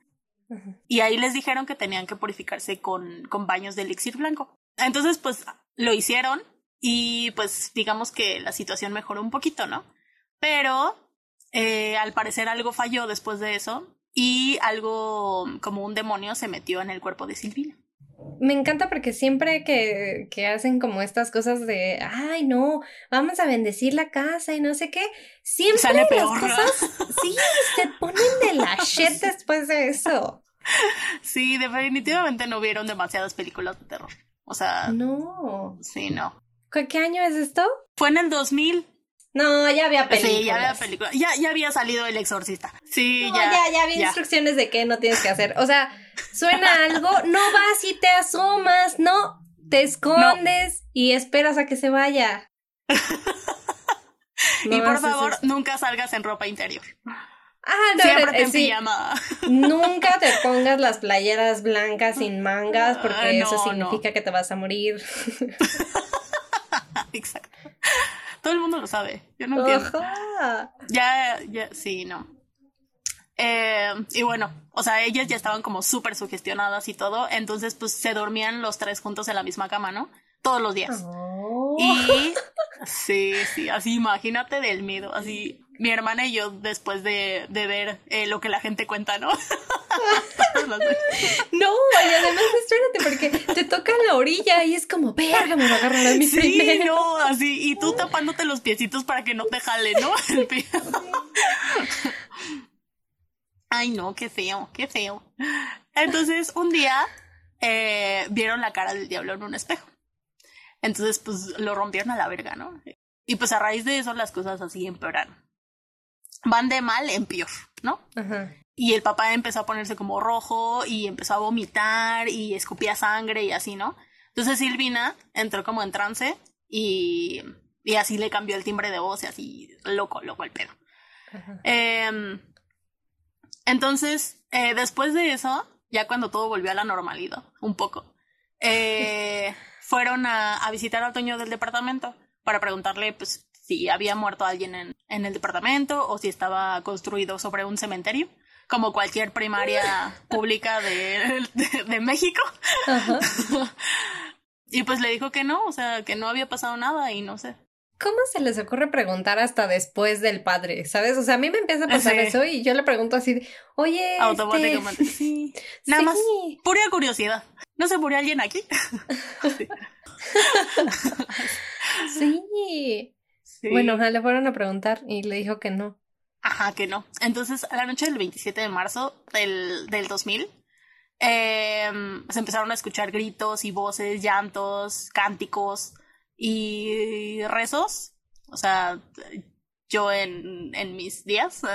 Y ahí les dijeron que tenían que purificarse con, con baños de elixir blanco. Entonces pues lo hicieron y pues digamos que la situación mejoró un poquito, ¿no? Pero eh, al parecer algo falló después de eso y algo como un demonio se metió en el cuerpo de Silvina. Me encanta porque siempre que, que hacen como estas cosas de, ay, no, vamos a bendecir la casa y no sé qué, siempre Sale las peor. cosas, sí, se ponen de la shit después de eso. Sí, definitivamente no vieron demasiadas películas de terror. O sea, No. sí, no. ¿Qué, año es esto? Fue en el 2000. No, ya había películas. Sí, ya había película. Ya, ya había salido El Exorcista. Sí, No, ya. ya, ya había ya. instrucciones de qué no tienes que hacer. O sea, suena algo, no vas y te asomas, no, te escondes y esperas a que se vaya. y por favor, nunca salgas en ropa interior. Ah, no, Siempre eh, en sí. pijama. Nunca te pongas las playeras blancas sin mangas porque Ah, eso no, significa que te vas a morir. Exacto. Todo el mundo lo sabe. Yo no entiendo. Ajá. Ya, ya, sí, no. Eh, y bueno, o sea, ellas ya estaban como súper sugestionadas y todo, entonces pues se dormían los tres juntos en la misma cama, ¿no? Todos los días. Oh. Y sí, sí, así imagínate del miedo, así mi hermana y yo después de, de ver eh, lo que la gente cuenta, ¿no? no, y además espérate, porque te toca la orilla y es como, verga, me va a agarrar a mi Sí, no, así, y tú tapándote los piecitos para que no te jale, ¿no? El pie. Ay, no, qué feo, qué feo. Entonces, un día eh, vieron la cara del diablo en un espejo. Entonces, pues lo rompieron a la verga, ¿no? Y pues a raíz de eso las cosas así empeoraron. Van de mal en peor, ¿no? Ajá. Y el papá empezó a ponerse como rojo y empezó a vomitar y escupía sangre y así, ¿no? Entonces Silvina entró como en trance y, y así le cambió el timbre de voz y así, loco, loco el pedo. Eh, entonces, eh, después de eso, ya cuando todo volvió a la normalidad, un poco, eh, fueron a, a, visitar al dueño del departamento para preguntarle pues, si había muerto alguien en, en el departamento o si estaba construido sobre un cementerio como cualquier primaria pública de, de, de México. Ajá. y pues le dijo que no, o sea, que no había pasado nada y no sé. ¿Cómo se les ocurre preguntar hasta después del padre? ¿Sabes? O sea, a mí me empieza a pasar sí. eso y yo le pregunto así, de, oye. Automáticamente. Este... Sí. Nada sí. más, pura curiosidad. ¿No se murió alguien aquí? sí. sí. Sí. Bueno, le fueron a preguntar y le dijo que no. Ajá, que no. Entonces, a la noche del 27 de marzo del, del 2000, eh, se empezaron a escuchar gritos y voces, llantos, cánticos y rezos. O sea, yo en, en mis días.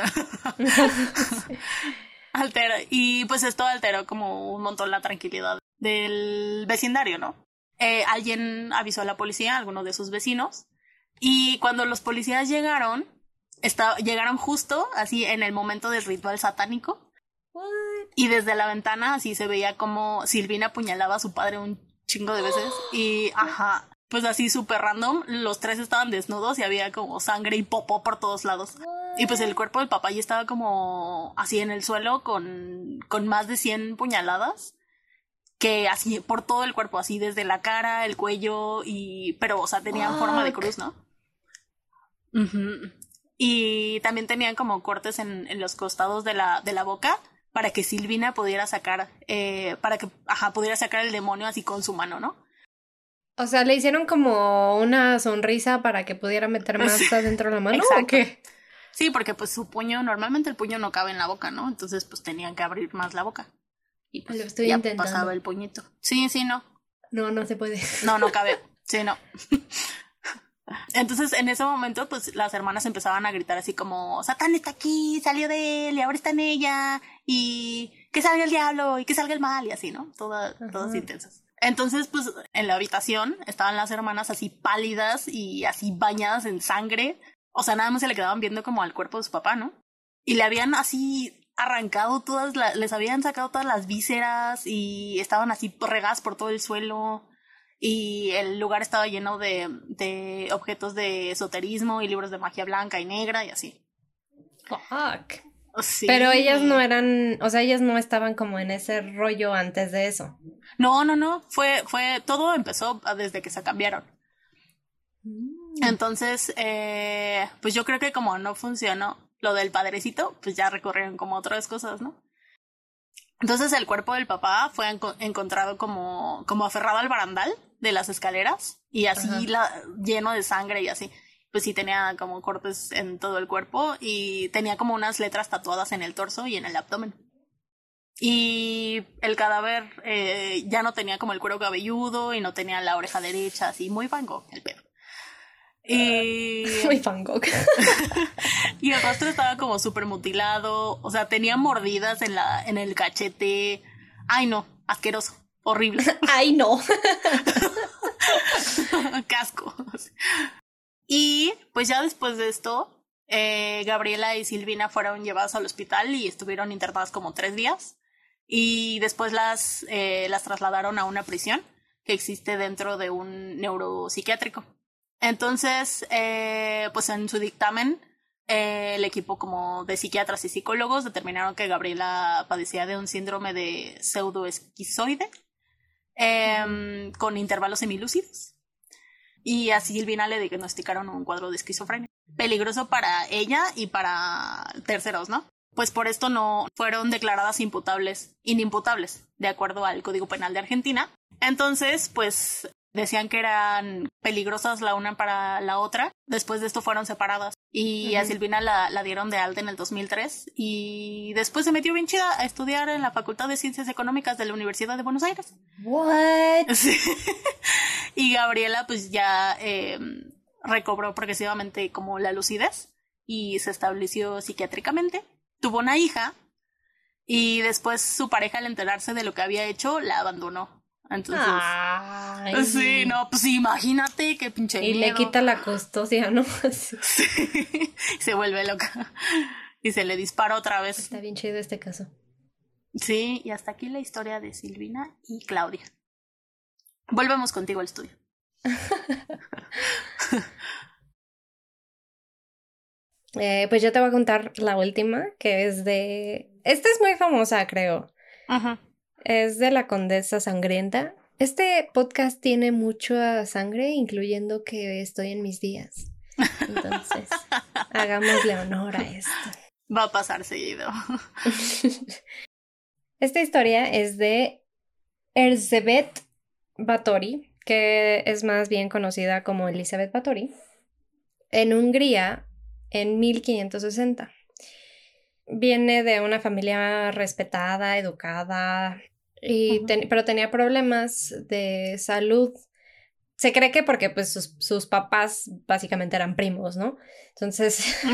Y pues esto alteró como un montón la tranquilidad del vecindario, ¿no? Eh, alguien avisó a la policía, algunos de sus vecinos. Y cuando los policías llegaron, está, llegaron justo así en el momento del ritual satánico. What? Y desde la ventana así se veía como Silvina apuñalaba a su padre un chingo de veces. Y ajá, pues así súper random, los tres estaban desnudos y había como sangre y popó por todos lados. Y pues el cuerpo del papá ya estaba como así en el suelo con, con más de 100 puñaladas. Que así por todo el cuerpo, así desde la cara, el cuello y... Pero, o sea, tenían forma de cruz, ¿no? Uh -huh. Y también tenían como cortes en, en los costados de la, de la boca para que Silvina pudiera sacar, eh, para que, ajá, pudiera sacar el demonio así con su mano, ¿no? O sea, le hicieron como una sonrisa para que pudiera meter más sí. dentro de la mano. Exacto. ¿o qué? Sí, porque pues su puño, normalmente el puño no cabe en la boca, ¿no? Entonces pues tenían que abrir más la boca. Y pues Lo estoy ya intentando. pasaba el puñito. Sí, sí, no. No, no se puede. No, no cabe. Sí, no. Entonces, en ese momento, pues las hermanas empezaban a gritar así como, Satán está aquí, salió de él y ahora está en ella, y que salga el diablo y que salga el mal, y así, ¿no? Toda, todas intensas. Entonces, pues en la habitación estaban las hermanas así pálidas y así bañadas en sangre. O sea, nada más se le quedaban viendo como al cuerpo de su papá, ¿no? Y le habían así arrancado todas, la, les habían sacado todas las vísceras y estaban así regadas por todo el suelo. Y el lugar estaba lleno de, de objetos de esoterismo y libros de magia blanca y negra y así. Fuck. Sí. Pero ellas no eran, o sea, ellas no estaban como en ese rollo antes de eso. No, no, no, fue, fue, todo empezó desde que se cambiaron. Mm. Entonces, eh, pues yo creo que como no funcionó lo del padrecito, pues ya recorrieron como otras cosas, ¿no? Entonces el cuerpo del papá fue enco encontrado como, como aferrado al barandal de las escaleras y así la, lleno de sangre y así pues sí tenía como cortes en todo el cuerpo y tenía como unas letras tatuadas en el torso y en el abdomen. Y el cadáver eh, ya no tenía como el cuero cabelludo y no tenía la oreja derecha, así muy Van Gogh el pedo. Y... Muy Van Gogh. y el rostro estaba como súper mutilado, o sea, tenía mordidas en, la, en el cachete. Ay no, asqueroso, horrible. Ay no. Casco. Y pues ya después de esto, eh, Gabriela y Silvina fueron llevadas al hospital y estuvieron internadas como tres días. Y después las, eh, las trasladaron a una prisión que existe dentro de un neuropsiquiátrico. Entonces, eh, pues en su dictamen, eh, el equipo como de psiquiatras y psicólogos determinaron que Gabriela padecía de un síndrome de pseudoesquizoide eh, con intervalos semilúcidos y a Silvina le diagnosticaron un cuadro de esquizofrenia. peligroso para ella y para terceros, ¿no? Pues por esto no fueron declaradas imputables, inimputables, de acuerdo al Código Penal de Argentina. Entonces, pues decían que eran peligrosas la una para la otra. Después de esto fueron separadas. Y a Silvina la, la, dieron de alta en el 2003. Y después se metió bien chida a estudiar en la Facultad de Ciencias Económicas de la Universidad de Buenos Aires. What? Sí. y Gabriela pues ya eh, recobró progresivamente como la lucidez y se estableció psiquiátricamente. Tuvo una hija y después su pareja al enterarse de lo que había hecho la abandonó. Entonces, Ay. sí, no, pues imagínate qué pinche Y le quita la custodia, ¿no? Sí. se vuelve loca y se le dispara otra vez. Está bien chido este caso. Sí, y hasta aquí la historia de Silvina y Claudia. Volvemos contigo al estudio. Eh, pues yo te voy a contar la última, que es de... Esta es muy famosa, creo. Ajá. Es de la Condesa Sangrienta. Este podcast tiene mucha sangre, incluyendo que estoy en mis días. Entonces, hagámosle honor a esto. Va a pasar seguido. Esta historia es de Erzsébet Báthory, que es más bien conocida como Elizabeth Báthory, en Hungría en 1560. Viene de una familia respetada, educada, y ten- pero tenía problemas de salud. Se cree que porque pues sus, sus papás básicamente eran primos, ¿no? Entonces,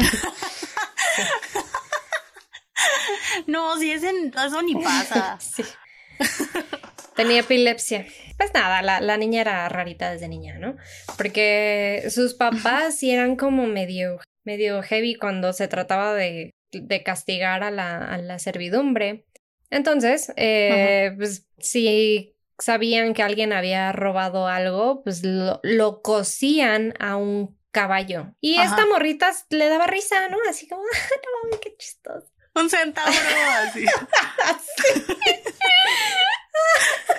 No, si ese, eso ni pasa. Sí. Tenía epilepsia. Pues nada, la, la niña era rarita desde niña, ¿no? Porque sus papás sí eran como medio, medio heavy cuando se trataba de, de castigar a la, a la servidumbre. Entonces, eh, pues si sabían que alguien había robado algo, pues lo, lo cosían a un caballo. Y Ajá. esta morrita le daba risa, ¿no? Así como, no qué chistoso. Un centauro así.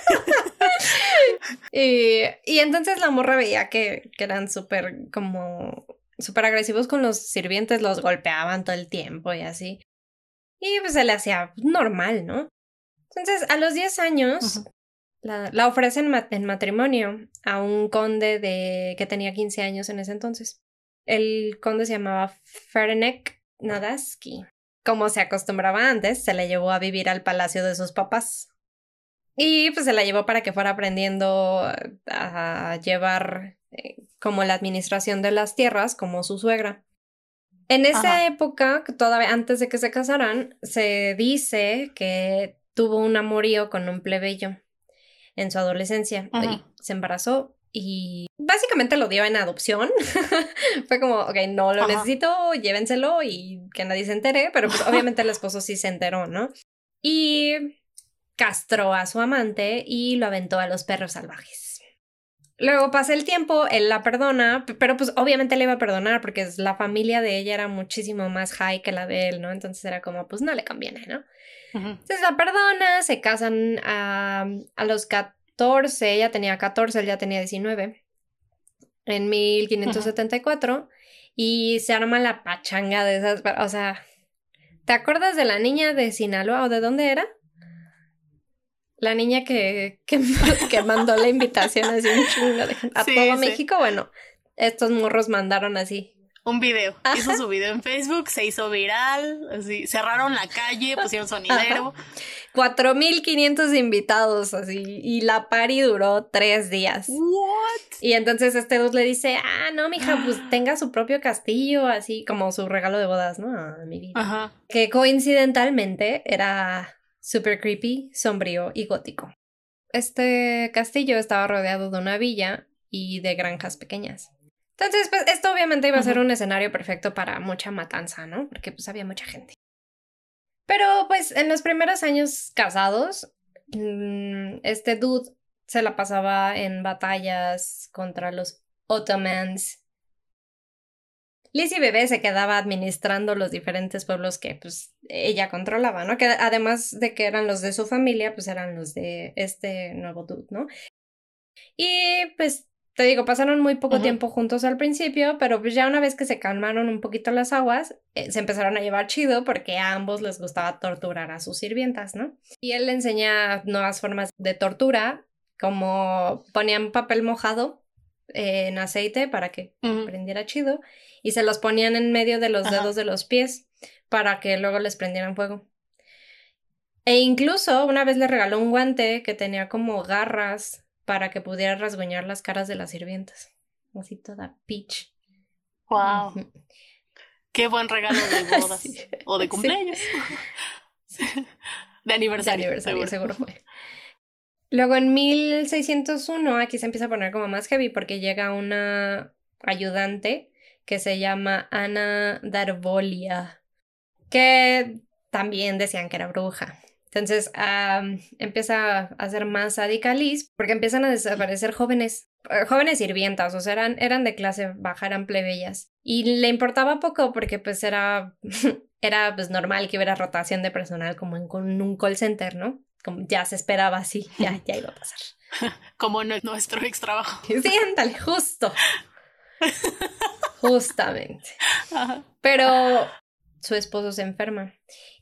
Y, y entonces la morra veía que, que eran súper como súper agresivos con los sirvientes, los golpeaban todo el tiempo y así. Y pues se le hacía normal, ¿no? Entonces, a los 10 años, la, la ofrecen en matrimonio a un conde de que tenía 15 años en ese entonces. El conde se llamaba Ferenek Nadaski. Como se acostumbraba antes, se le llevó a vivir al palacio de sus papás. Y pues se la llevó para que fuera aprendiendo a llevar eh, como la administración de las tierras como su suegra. En esa Ajá. época, todavía antes de que se casaran, se dice que tuvo un amorío con un plebeyo en su adolescencia. Y se embarazó y básicamente lo dio en adopción. Fue como, ok, no lo Ajá. necesito, llévenselo y que nadie se entere, pero pues obviamente el esposo sí se enteró, ¿no? Y castró a su amante y lo aventó a los perros salvajes. Luego pasa el tiempo, él la perdona, pero pues obviamente le iba a perdonar porque la familia de ella era muchísimo más high que la de él, ¿no? Entonces era como, pues no le conviene, ¿no? Entonces la perdona, se casan a, a los 14, ella tenía 14, él ya tenía 19, en 1574, y se arma la pachanga de esas, o sea, ¿te acuerdas de la niña de Sinaloa o de dónde era? La niña que, que, que mandó la invitación así un chingo de a Sí, todo sí. México, bueno, estos morros mandaron así. Un video. Hizo su video en Facebook, se hizo viral, así, cerraron la calle, pusieron sonidero. 4.500 invitados así y la party duró tres días. What? Y entonces este dude le dice, ah, no, mija, pues tenga su propio castillo, así como su regalo de bodas, ¿no? A mi vida. Ajá. Que coincidentalmente era súper creepy, sombrío y gótico. Este castillo estaba rodeado de una villa y de granjas pequeñas. Entonces, pues esto obviamente iba a ser un escenario perfecto para mucha matanza, ¿no? Porque pues había mucha gente. Pero pues en los primeros años casados, mm, este dude se la pasaba en batallas contra los Ottomans. Lizzie Bebé se quedaba administrando los diferentes pueblos que pues ella controlaba, ¿no? Que además de que eran los de su familia, pues eran los de este nuevo dude, ¿no? Y pues te digo, pasaron muy poco tiempo juntos al principio, pero pues ya una vez que se calmaron un poquito las aguas, eh, se empezaron a llevar chido porque a ambos les gustaba torturar a sus sirvientas, ¿no? Y él le enseña nuevas formas de tortura, como ponían papel mojado eh, en aceite para que prendiera chido y se los ponían en medio de los Ajá. dedos de los pies para que luego les prendieran fuego. E incluso una vez le regaló un guante que tenía como garras para que pudiera rasguñar las caras de las sirvientas. Así toda peach. Wow. Qué buen regalo de bodas. Sí. O de cumpleaños. De De aniversario. aniversario, seguro. seguro fue. Luego en 1601 aquí se empieza a poner como más heavy porque llega una ayudante que se llama Ana Darvolia, que también decían que era bruja. Entonces empieza a hacer más sádica Liz porque empiezan a desaparecer jóvenes, eh, jóvenes sirvientas, o sea, eran, eran de clase baja, eran plebeyas. Y le importaba poco porque pues era, era pues normal que hubiera rotación de personal como en un call center, ¿no? Como ya se esperaba así, ya, ya iba a pasar. Como nuestro ex trabajo. Sí, ándale, justo. Justamente. Ajá. Pero su esposo se enferma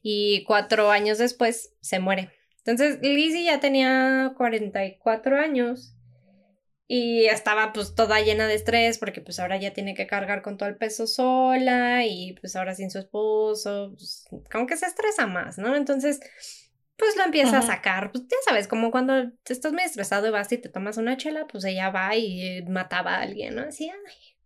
y cuatro años después se muere. Entonces Lizzie ya tenía 44 años y estaba pues toda llena de estrés porque pues ahora ya tiene que cargar con todo el peso sola y pues ahora sin su esposo, pues, como que se estresa más, ¿no? Entonces pues lo empieza a sacar, pues ya sabes, como cuando estás muy estresado y vas y te tomas una chela, pues ella va y mataba a alguien, ¿no? Así, ay,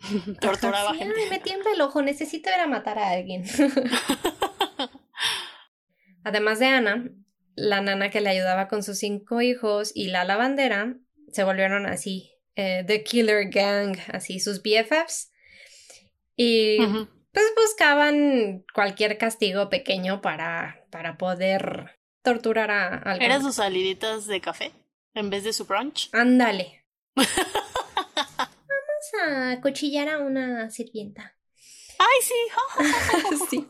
Torturaba Ajá, sí, gente. Ay, me tiembla el ojo, necesito ir a matar a alguien. Además de Ana, la nana que le ayudaba con sus cinco hijos y la lavandera se volvieron así, eh, The Killer Gang, así sus BFFs. Y pues buscaban cualquier castigo pequeño para, para poder torturar a alguien. ¿Eran sus saliditas de café en vez de su brunch? Ándale. Vamos a cuchillar a una sirvienta. ¡Ay, sí! Sí.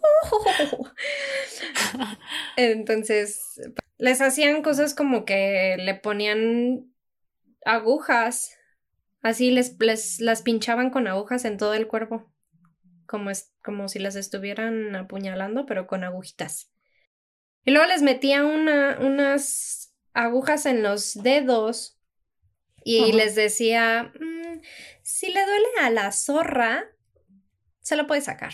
Entonces, les hacían cosas como que le ponían agujas, así les, les las pinchaban con agujas en todo el cuerpo, como, es, como si las estuvieran apuñalando, pero con agujitas. Y luego les metía una, unas agujas en los dedos y Ajá. les decía, "Mm, si le duele a la zorra, se lo puede sacar.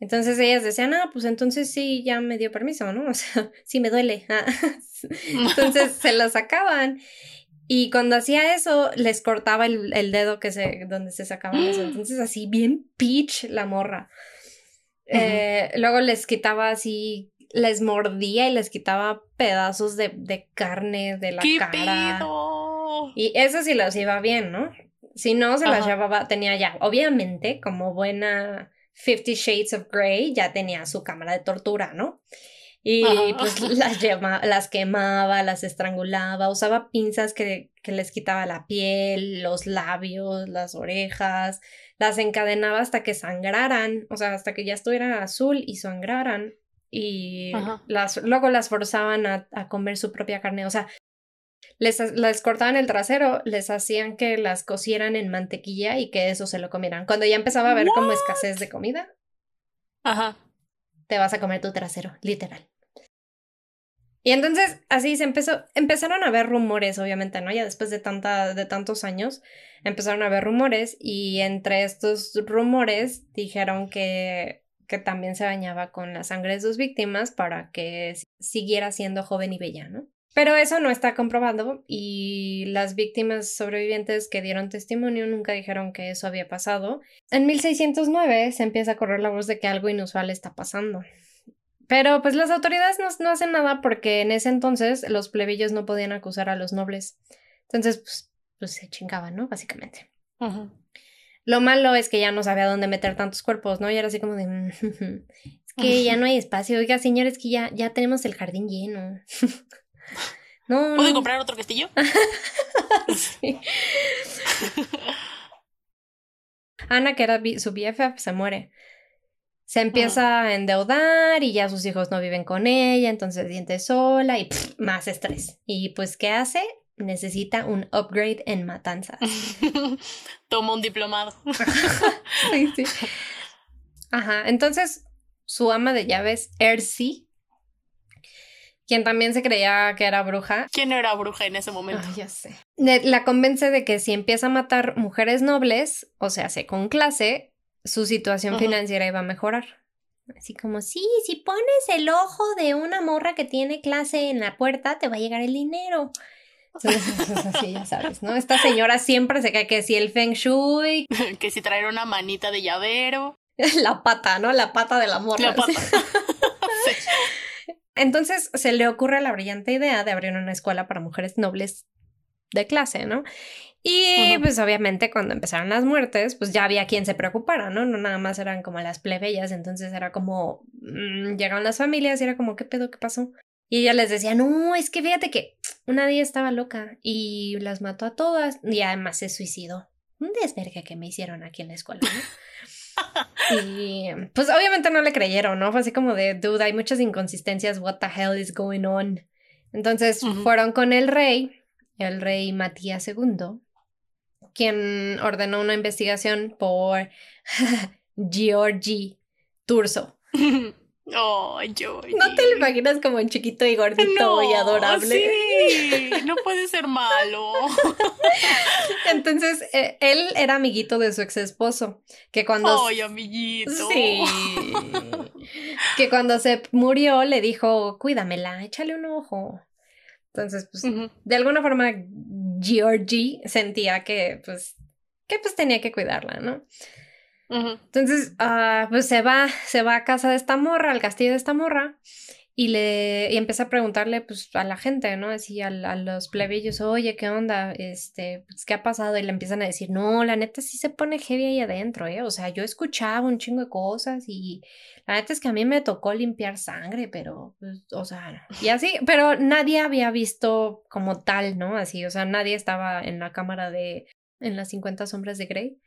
Entonces ellas decían, ah, pues entonces sí, ya me dio permiso, ¿no? O sea, sí me duele. ah". Entonces se lo sacaban. Y cuando hacía eso, les cortaba el, el dedo que se, donde se sacaban eso. Entonces así, bien peach la morra. Eh, luego les quitaba así, les mordía y les quitaba pedazos de, de carne de la ¡Qué cara. Y eso sí los iba bien, ¿no? Si no, se las Ajá. llevaba, tenía ya, obviamente, como buena Fifty Shades of Grey, ya tenía su cámara de tortura, ¿no? Y Ajá. pues las, las quemaba, las estrangulaba, usaba pinzas que, que les quitaba la piel, los labios, las orejas, las encadenaba hasta que sangraran, o sea, hasta que ya estuvieran azul y sangraran. Y Ajá. las, luego las forzaban a, a comer su propia carne, o sea, les, les cortaban el trasero, les hacían que las cocieran en mantequilla y que eso se lo comieran. Cuando ya empezaba a haber como escasez de comida, Ajá. te vas a comer tu trasero, literal. Y entonces así se empezó, empezaron a haber rumores, obviamente, ¿no? Ya después de tanta, de tantos años, empezaron a haber rumores, y entre estos rumores dijeron que, que también se bañaba con la sangre de sus víctimas para que siguiera siendo joven y bella, ¿no? Pero eso no está comprobado y las víctimas sobrevivientes que dieron testimonio nunca dijeron que eso había pasado. En 1609 se empieza a correr la voz de que algo inusual está pasando. Pero pues las autoridades no, no hacen nada porque en ese entonces los plebeyos no podían acusar a los nobles. Entonces, pues, pues se chingaban, ¿no? Básicamente. Lo malo es que ya no sabía dónde meter tantos cuerpos, ¿no? Y era así como de... "Mm, es que ya no hay espacio. Oiga, señores, que ya, ya tenemos el jardín lleno. no, ¿Puedo no. comprar otro castillo? Ana, que era su BFF, se muere. Se empieza a endeudar y ya sus hijos no viven con ella, entonces siente sola y pff, más estrés. Y pues, ¿qué hace? Necesita un upgrade en matanzas. Toma un diplomado. sí, sí. Ajá, entonces su ama de llaves, Ersi, quien también se creía que era bruja. ¿Quién era bruja en ese momento? Ya sé. La convence de que si empieza a matar mujeres nobles, o sea, se con clase, su situación financiera iba a mejorar. Así como, sí, si pones el ojo de una morra que tiene clase en la puerta, te va a llegar el dinero. Así, ya sabes, ¿no? Esta señora siempre se cae que si el feng shui, que si traer una manita de llavero. la pata, ¿no? La pata de la morra. La pata. sí. Entonces se le ocurre la brillante idea de abrir una escuela para mujeres nobles de clase, ¿no? Y pues obviamente cuando empezaron las muertes, pues ya había quien se preocupara, ¿no? No nada más eran como las plebeyas, entonces era como, mm, llegaban las familias y era como, ¿qué pedo? ¿Qué pasó? Y ella les decía, no, es que fíjate que una día estaba loca y las mató a todas y además se suicidó. Un desvergue que me hicieron aquí en la escuela, ¿no? Y pues obviamente no le creyeron, ¿no? Fue así como de, dude, hay muchas inconsistencias, what the hell is going on? Entonces fueron con el rey, el rey Matías II, quien ordenó una investigación por Georgi Turso. Oh, yo. No te lo imaginas como un chiquito y gordito y adorable. Sí, no puede ser malo. Entonces, eh, él era amiguito de su ex esposo, que cuando... Ay, amiguito. Sí. que cuando se murió le dijo, cuídamela, échale un ojo. Entonces, pues, de alguna forma, Georgie sentía que, pues, que pues tenía que cuidarla, ¿no? Ujú. Entonces, ah, pues se va, se va a casa de esta morra, al castillo de esta morra, y le y empieza a preguntarle, pues, a la gente, ¿no? Así al- a, los plebeyos, oye, ¿qué onda? Este, pues, ¿qué ha pasado? Y le empiezan a decir, no, la neta sí se pone heavy ahí adentro, ¿eh? O sea, yo escuchaba un chingo de cosas y la neta es que a mí me tocó limpiar sangre, pero, pues, o sea, y así, pero nadie había visto como tal, ¿no? Así, o sea, nadie estaba en la cámara de, en las 50 sombras de Grey.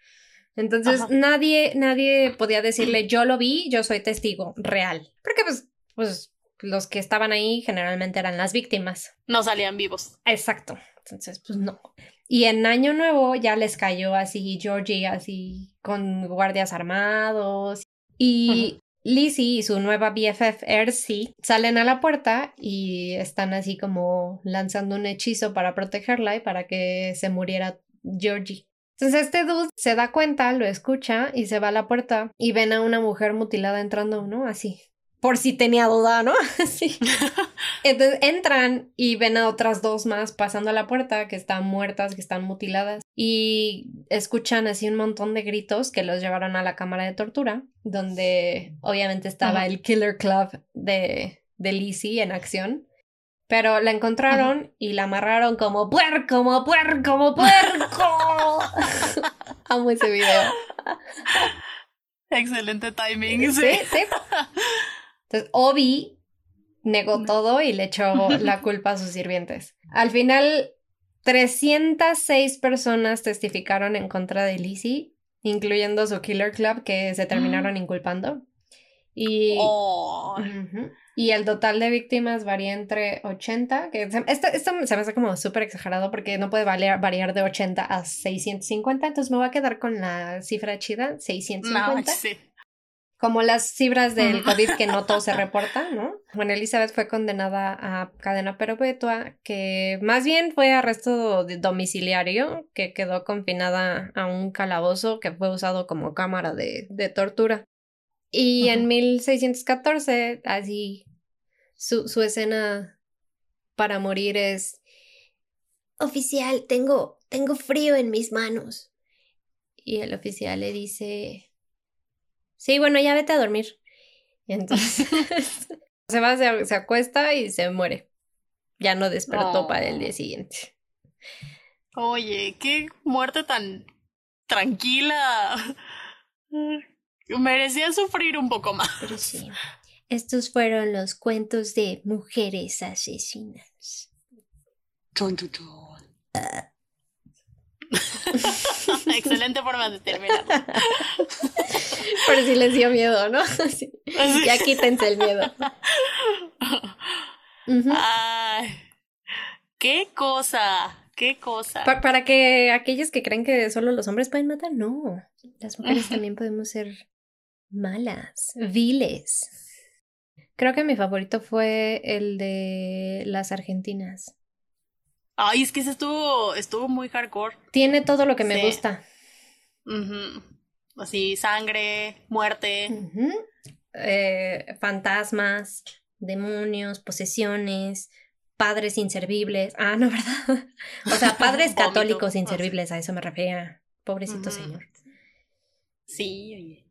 Entonces Ajá. nadie, nadie podía decirle yo lo vi, yo soy testigo real. Porque pues, pues los que estaban ahí generalmente eran las víctimas. No salían vivos. Exacto. Entonces, pues no. Y en Año Nuevo ya les cayó así Georgie, así con guardias armados. Y Lizzie y su nueva BFF Ersi salen a la puerta y están así como lanzando un hechizo para protegerla y para que se muriera Georgie. Entonces este dude se da cuenta, lo escucha y se va a la puerta y ven a una mujer mutilada entrando, ¿no? Así. Por si tenía duda, ¿no? Así. Entonces entran y ven a otras dos más pasando a la puerta que están muertas, que están mutiladas y escuchan así un montón de gritos que los llevaron a la cámara de tortura, donde obviamente estaba el Killer Club de, de Lizzie en acción. Pero la encontraron y la amarraron como puerco, como puerco, como puerco. Amo ese video. Excelente timing. Sí, Sí. sí. Entonces, Obi negó todo y le echó la culpa a sus sirvientes. Al final, 306 personas testificaron en contra de Lizzie, incluyendo su Killer Club, que se terminaron inculpando. Y, Oh. Y el total de víctimas varía entre 80, que se- esto, esto se me hace como súper exagerado porque no puede variar, variar de 80 a 650, entonces me voy a quedar con la cifra chida, 650 No, sí. como las cifras del. COVID que no todo se reporta, ¿no? Bueno, Elizabeth fue condenada a cadena perpetua, que más bien fue arresto domiciliario, que quedó confinada a un calabozo que fue usado como cámara de, de tortura. Y en Ujú. 1614, así, su, su escena para morir es... Oficial, tengo, tengo frío en mis manos. Y el oficial le dice... Sí, bueno, ya vete a dormir. Y entonces se va, se, se acuesta y se muere. Ya no despertó Oh. para el día siguiente. Oye, qué muerte tan tranquila. Merecía sufrir un poco más. Pero sí. Estos fueron los cuentos de mujeres asesinas. Excelente forma de terminar. Por si les dio miedo, ¿no? Sí. Sí. Ya quítense el miedo. Ay, qué cosa. qué cosa. Pa- para que aquellos que creen que solo los hombres pueden matar, no. Las mujeres también podemos ser malas, viles. Creo que mi favorito fue el de las argentinas. Ay, es que ese estuvo, estuvo muy hardcore. Tiene todo lo que me gusta. Así, sangre, muerte. Eh, fantasmas, demonios, posesiones, padres inservibles. Ah, no, ¿verdad? O sea, padres católicos Ah, inservibles, a eso me refería. Pobrecito señor. Sí, oye.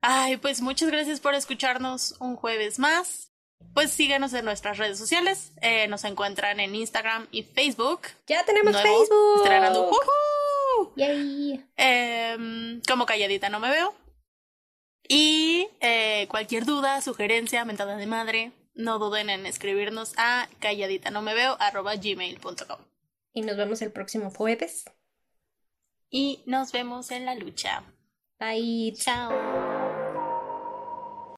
Ay, pues muchas gracias por escucharnos un jueves más. Pues síganos en nuestras redes sociales. Eh, nos encuentran en Instagram y Facebook. Ya tenemos Nuevo, Facebook. Estrenando. ¡Woohoo! Yay. Em, como calladita no me veo. Y eh, cualquier duda, sugerencia, mentada de madre, no duden en escribirnos a calladita no me veo arroba gmail.com. Y nos vemos el próximo jueves. Y nos vemos en la lucha. Bye. Chao.